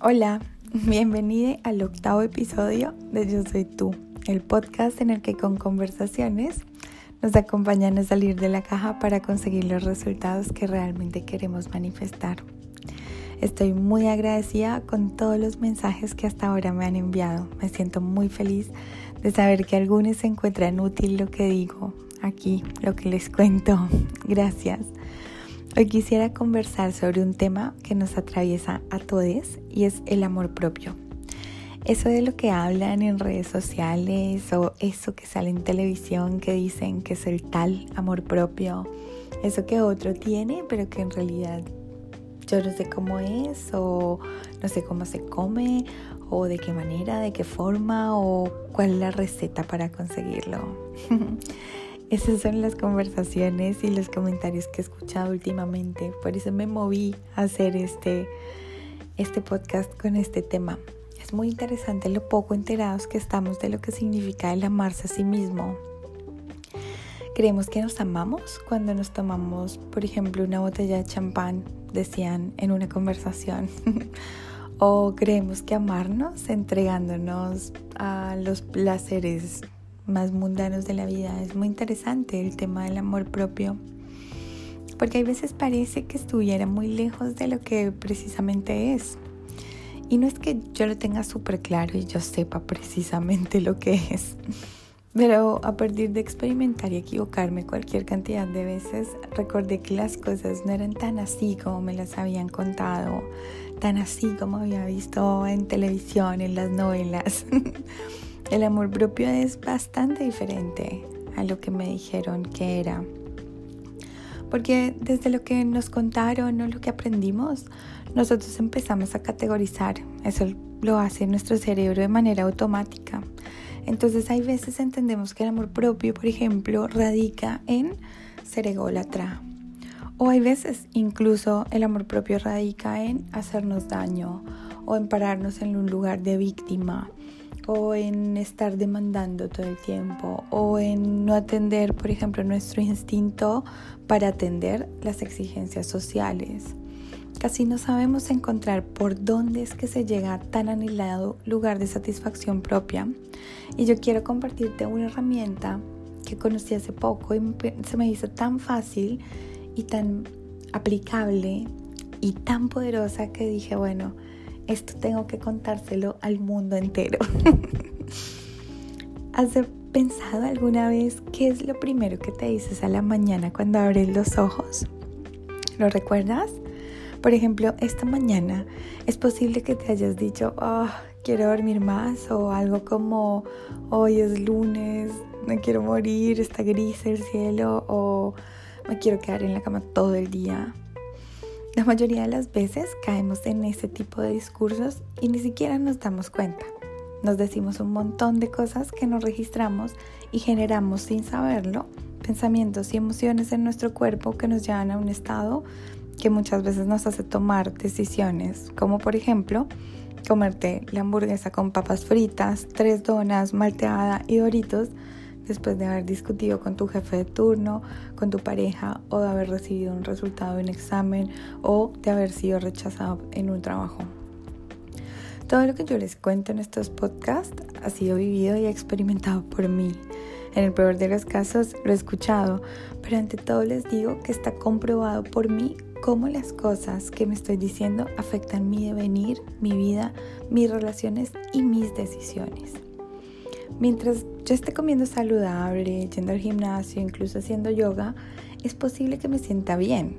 Hola, bienvenida al octavo episodio de Yo Soy Tú, el podcast en el que con conversaciones nos acompañan a salir de la caja para conseguir los resultados que realmente queremos manifestar. Estoy muy agradecida con todos los mensajes que hasta ahora me han enviado. Me siento muy feliz de saber que algunos encuentran útil lo que digo aquí, lo que les cuento. Gracias. Hoy quisiera conversar sobre un tema que nos atraviesa a todos y es el amor propio. Eso de lo que hablan en redes sociales o eso que sale en televisión que dicen que es el tal amor propio, eso que otro tiene pero que en realidad yo no sé cómo es o no sé cómo se come o de qué manera, de qué forma o cuál es la receta para conseguirlo. Esas son las conversaciones y los comentarios que he escuchado últimamente. Por eso me moví a hacer este, este podcast con este tema. Es muy interesante lo poco enterados que estamos de lo que significa el amarse a sí mismo. Creemos que nos amamos cuando nos tomamos, por ejemplo, una botella de champán, decían en una conversación. o creemos que amarnos entregándonos a los placeres más mundanos de la vida. Es muy interesante el tema del amor propio, porque hay veces parece que estuviera muy lejos de lo que precisamente es. Y no es que yo lo tenga súper claro y yo sepa precisamente lo que es, pero a partir de experimentar y equivocarme cualquier cantidad de veces, recordé que las cosas no eran tan así como me las habían contado, tan así como había visto en televisión, en las novelas. El amor propio es bastante diferente a lo que me dijeron que era. Porque desde lo que nos contaron o lo que aprendimos, nosotros empezamos a categorizar. Eso lo hace nuestro cerebro de manera automática. Entonces hay veces entendemos que el amor propio, por ejemplo, radica en ser ególatra. O hay veces incluso el amor propio radica en hacernos daño o en pararnos en un lugar de víctima o en estar demandando todo el tiempo o en no atender, por ejemplo, nuestro instinto para atender las exigencias sociales. Casi no sabemos encontrar por dónde es que se llega a tan anhelado lugar de satisfacción propia. Y yo quiero compartirte una herramienta que conocí hace poco y se me hizo tan fácil y tan aplicable y tan poderosa que dije, bueno, esto tengo que contárselo al mundo entero. ¿Has pensado alguna vez qué es lo primero que te dices a la mañana cuando abres los ojos? ¿Lo recuerdas? Por ejemplo, esta mañana es posible que te hayas dicho, oh, quiero dormir más o algo como, hoy es lunes, me quiero morir, está gris el cielo o me quiero quedar en la cama todo el día. La mayoría de las veces caemos en ese tipo de discursos y ni siquiera nos damos cuenta. Nos decimos un montón de cosas que nos registramos y generamos sin saberlo pensamientos y emociones en nuestro cuerpo que nos llevan a un estado que muchas veces nos hace tomar decisiones, como por ejemplo comerte la hamburguesa con papas fritas, tres donas, malteada y doritos después de haber discutido con tu jefe de turno, con tu pareja o de haber recibido un resultado de un examen o de haber sido rechazado en un trabajo. Todo lo que yo les cuento en estos podcasts ha sido vivido y experimentado por mí. En el peor de los casos lo he escuchado, pero ante todo les digo que está comprobado por mí cómo las cosas que me estoy diciendo afectan mi devenir, mi vida, mis relaciones y mis decisiones. Mientras yo esté comiendo saludable, yendo al gimnasio, incluso haciendo yoga, es posible que me sienta bien.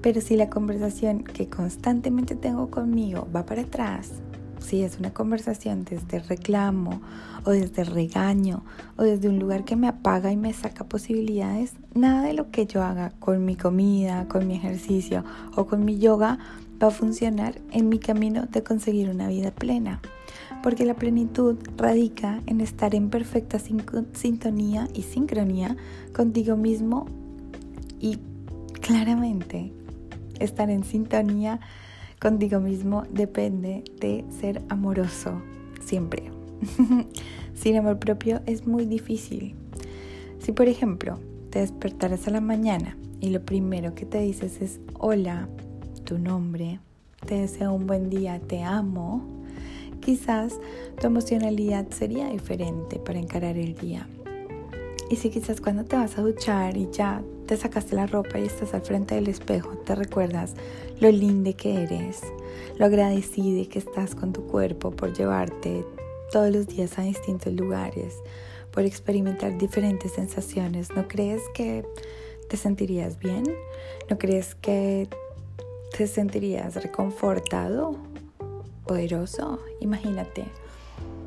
Pero si la conversación que constantemente tengo conmigo va para atrás, si es una conversación desde reclamo o desde regaño o desde un lugar que me apaga y me saca posibilidades, nada de lo que yo haga con mi comida, con mi ejercicio o con mi yoga va a funcionar en mi camino de conseguir una vida plena porque la plenitud radica en estar en perfecta sintonía y sincronía contigo mismo y claramente estar en sintonía contigo mismo depende de ser amoroso siempre. Sin amor propio es muy difícil. Si por ejemplo te despertaras a la mañana y lo primero que te dices es hola, tu nombre, te deseo un buen día, te amo, quizás tu emocionalidad sería diferente para encarar el día. Y si quizás cuando te vas a duchar y ya te sacaste la ropa y estás al frente del espejo, te recuerdas lo lindo que eres, lo agradecida que estás con tu cuerpo por llevarte todos los días a distintos lugares, por experimentar diferentes sensaciones. ¿No crees que te sentirías bien? ¿No crees que te sentirías reconfortado? Poderoso. Imagínate.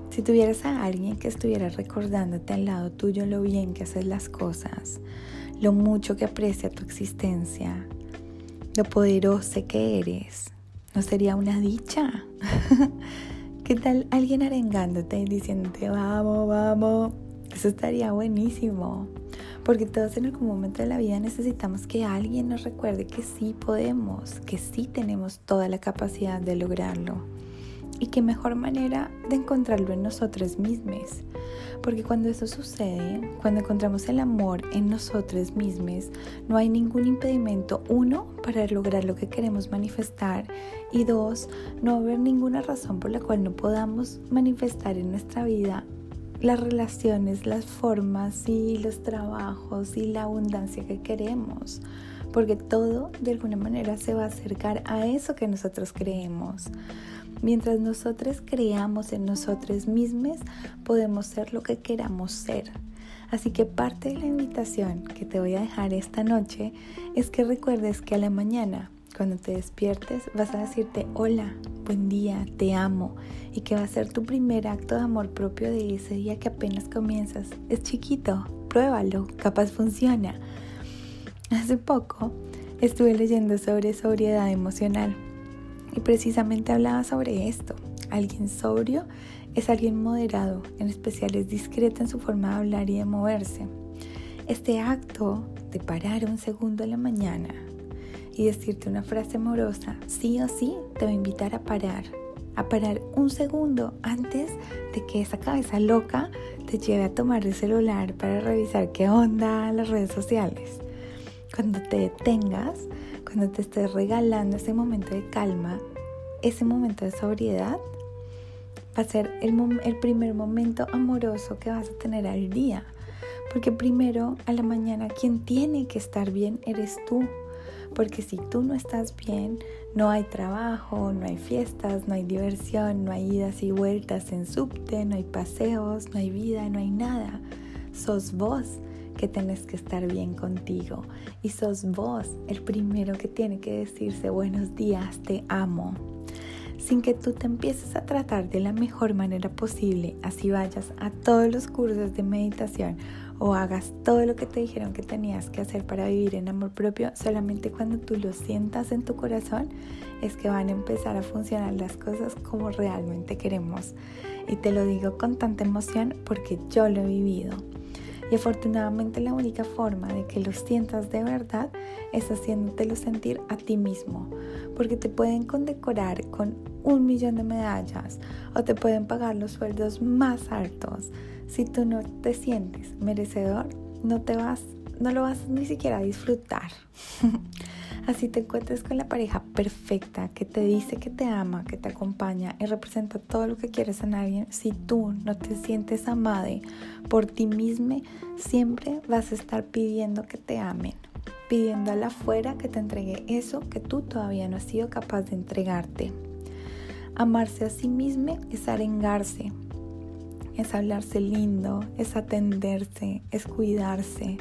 Si tuvieras a alguien que estuviera recordándote al lado tuyo lo bien que haces las cosas, lo mucho que aprecia tu existencia, lo poderoso que eres, ¿no sería una dicha? ¿Qué tal alguien arengándote y diciéndote vamos, vamos? Eso estaría buenísimo. Porque todos en algún momento de la vida necesitamos que alguien nos recuerde que sí podemos, que sí tenemos toda la capacidad de lograrlo. Y qué mejor manera de encontrarlo en nosotros mismos. Porque cuando eso sucede, cuando encontramos el amor en nosotros mismos, no hay ningún impedimento, uno, para lograr lo que queremos manifestar y dos, no haber ninguna razón por la cual no podamos manifestar en nuestra vida las relaciones, las formas y los trabajos y la abundancia que queremos. Porque todo de alguna manera se va a acercar a eso que nosotros creemos. Mientras nosotros creamos en nosotros mismos, podemos ser lo que queramos ser. Así que parte de la invitación que te voy a dejar esta noche es que recuerdes que a la mañana, cuando te despiertes, vas a decirte hola, buen día, te amo y que va a ser tu primer acto de amor propio de ese día que apenas comienzas. Es chiquito, pruébalo, capaz funciona. Hace poco estuve leyendo sobre sobriedad emocional y precisamente hablaba sobre esto. Alguien sobrio es alguien moderado, en especial es discreto en su forma de hablar y de moverse. Este acto de parar un segundo en la mañana y decirte una frase amorosa, sí o sí, te va a invitar a parar, a parar un segundo antes de que esa cabeza loca te lleve a tomar el celular para revisar qué onda las redes sociales. Cuando te detengas, cuando te estés regalando ese momento de calma, ese momento de sobriedad, va a ser el, el primer momento amoroso que vas a tener al día. Porque primero a la mañana quien tiene que estar bien eres tú. Porque si tú no estás bien, no hay trabajo, no hay fiestas, no hay diversión, no hay idas y vueltas en subte, no hay paseos, no hay vida, no hay nada. Sos vos que tenés que estar bien contigo. Y sos vos el primero que tiene que decirse buenos días, te amo. Sin que tú te empieces a tratar de la mejor manera posible, así vayas a todos los cursos de meditación o hagas todo lo que te dijeron que tenías que hacer para vivir en amor propio, solamente cuando tú lo sientas en tu corazón es que van a empezar a funcionar las cosas como realmente queremos. Y te lo digo con tanta emoción porque yo lo he vivido. Y afortunadamente la única forma de que lo sientas de verdad es haciéndotelo sentir a ti mismo, porque te pueden condecorar con un millón de medallas o te pueden pagar los sueldos más altos. Si tú no te sientes merecedor, no te vas, no lo vas ni siquiera a disfrutar. Así te encuentres con la pareja perfecta que te dice que te ama, que te acompaña y representa todo lo que quieres en alguien. Si tú no te sientes amada por ti misma, siempre vas a estar pidiendo que te amen, pidiendo a la afuera que te entregue eso que tú todavía no has sido capaz de entregarte. Amarse a sí mismo es arengarse, es hablarse lindo, es atenderse, es cuidarse,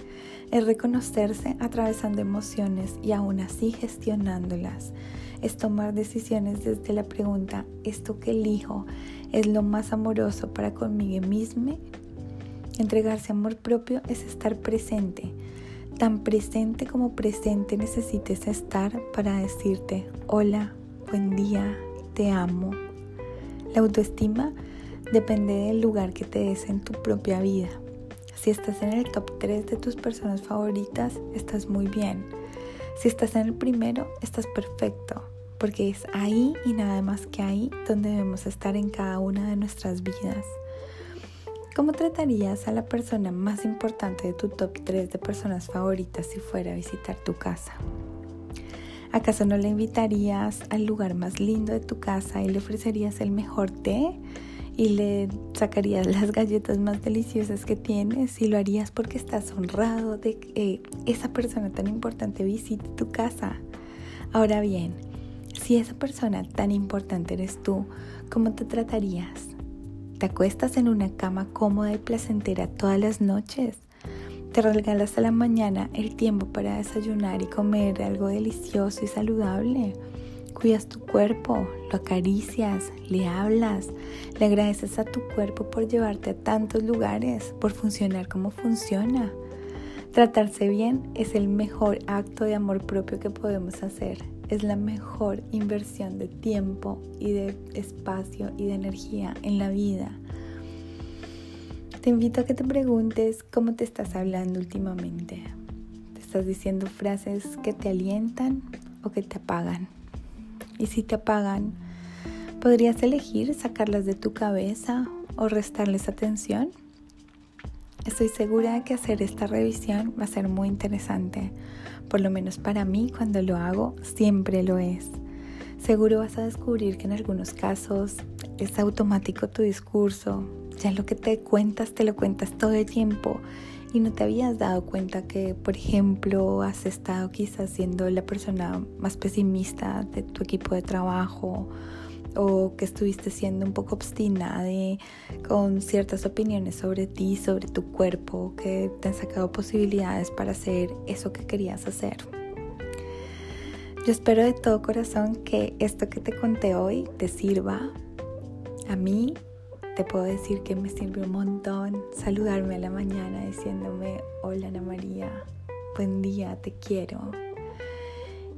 es reconocerse atravesando emociones y aún así gestionándolas. Es tomar decisiones desde la pregunta, ¿esto que elijo es lo más amoroso para conmigo mismo? Entregarse amor propio es estar presente, tan presente como presente necesites estar para decirte, hola, buen día, te amo. La autoestima depende del lugar que te des en tu propia vida. Si estás en el top 3 de tus personas favoritas, estás muy bien. Si estás en el primero, estás perfecto, porque es ahí y nada más que ahí donde debemos estar en cada una de nuestras vidas. ¿Cómo tratarías a la persona más importante de tu top 3 de personas favoritas si fuera a visitar tu casa? ¿Acaso no le invitarías al lugar más lindo de tu casa y le ofrecerías el mejor té? y le sacarías las galletas más deliciosas que tienes y lo harías porque estás honrado de que esa persona tan importante visite tu casa. Ahora bien, si esa persona tan importante eres tú, ¿cómo te tratarías? ¿Te acuestas en una cama cómoda y placentera todas las noches? ¿Te regalas a la mañana el tiempo para desayunar y comer algo delicioso y saludable? Cuidas tu cuerpo, lo acaricias, le hablas, le agradeces a tu cuerpo por llevarte a tantos lugares, por funcionar como funciona. Tratarse bien es el mejor acto de amor propio que podemos hacer. Es la mejor inversión de tiempo y de espacio y de energía en la vida. Te invito a que te preguntes cómo te estás hablando últimamente. ¿Te estás diciendo frases que te alientan o que te apagan? Y si te apagan, ¿podrías elegir sacarlas de tu cabeza o restarles atención? Estoy segura de que hacer esta revisión va a ser muy interesante. Por lo menos para mí cuando lo hago siempre lo es. Seguro vas a descubrir que en algunos casos es automático tu discurso. Ya lo que te cuentas te lo cuentas todo el tiempo y no te habías dado cuenta que, por ejemplo, has estado quizás siendo la persona más pesimista de tu equipo de trabajo o que estuviste siendo un poco obstinada con ciertas opiniones sobre ti, sobre tu cuerpo, que te han sacado posibilidades para hacer eso que querías hacer. Yo espero de todo corazón que esto que te conté hoy te sirva. A mí te puedo decir que me sirve un montón saludarme a la mañana diciéndome, hola Ana María, buen día, te quiero.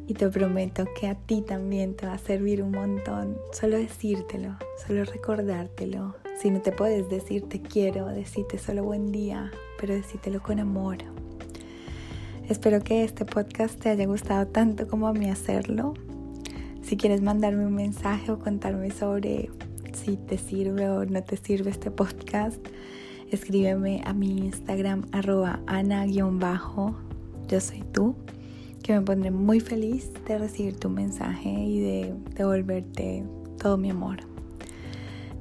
Y te prometo que a ti también te va a servir un montón solo decírtelo, solo recordártelo. Si no te puedes decir te quiero, decirte solo buen día, pero decítelo con amor. Espero que este podcast te haya gustado tanto como a mí hacerlo. Si quieres mandarme un mensaje o contarme sobre si te sirve o no te sirve este podcast, escríbeme a mi Instagram arroba ana-bajo, yo soy tú, que me pondré muy feliz de recibir tu mensaje y de devolverte todo mi amor.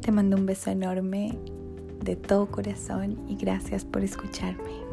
Te mando un beso enorme de todo corazón y gracias por escucharme.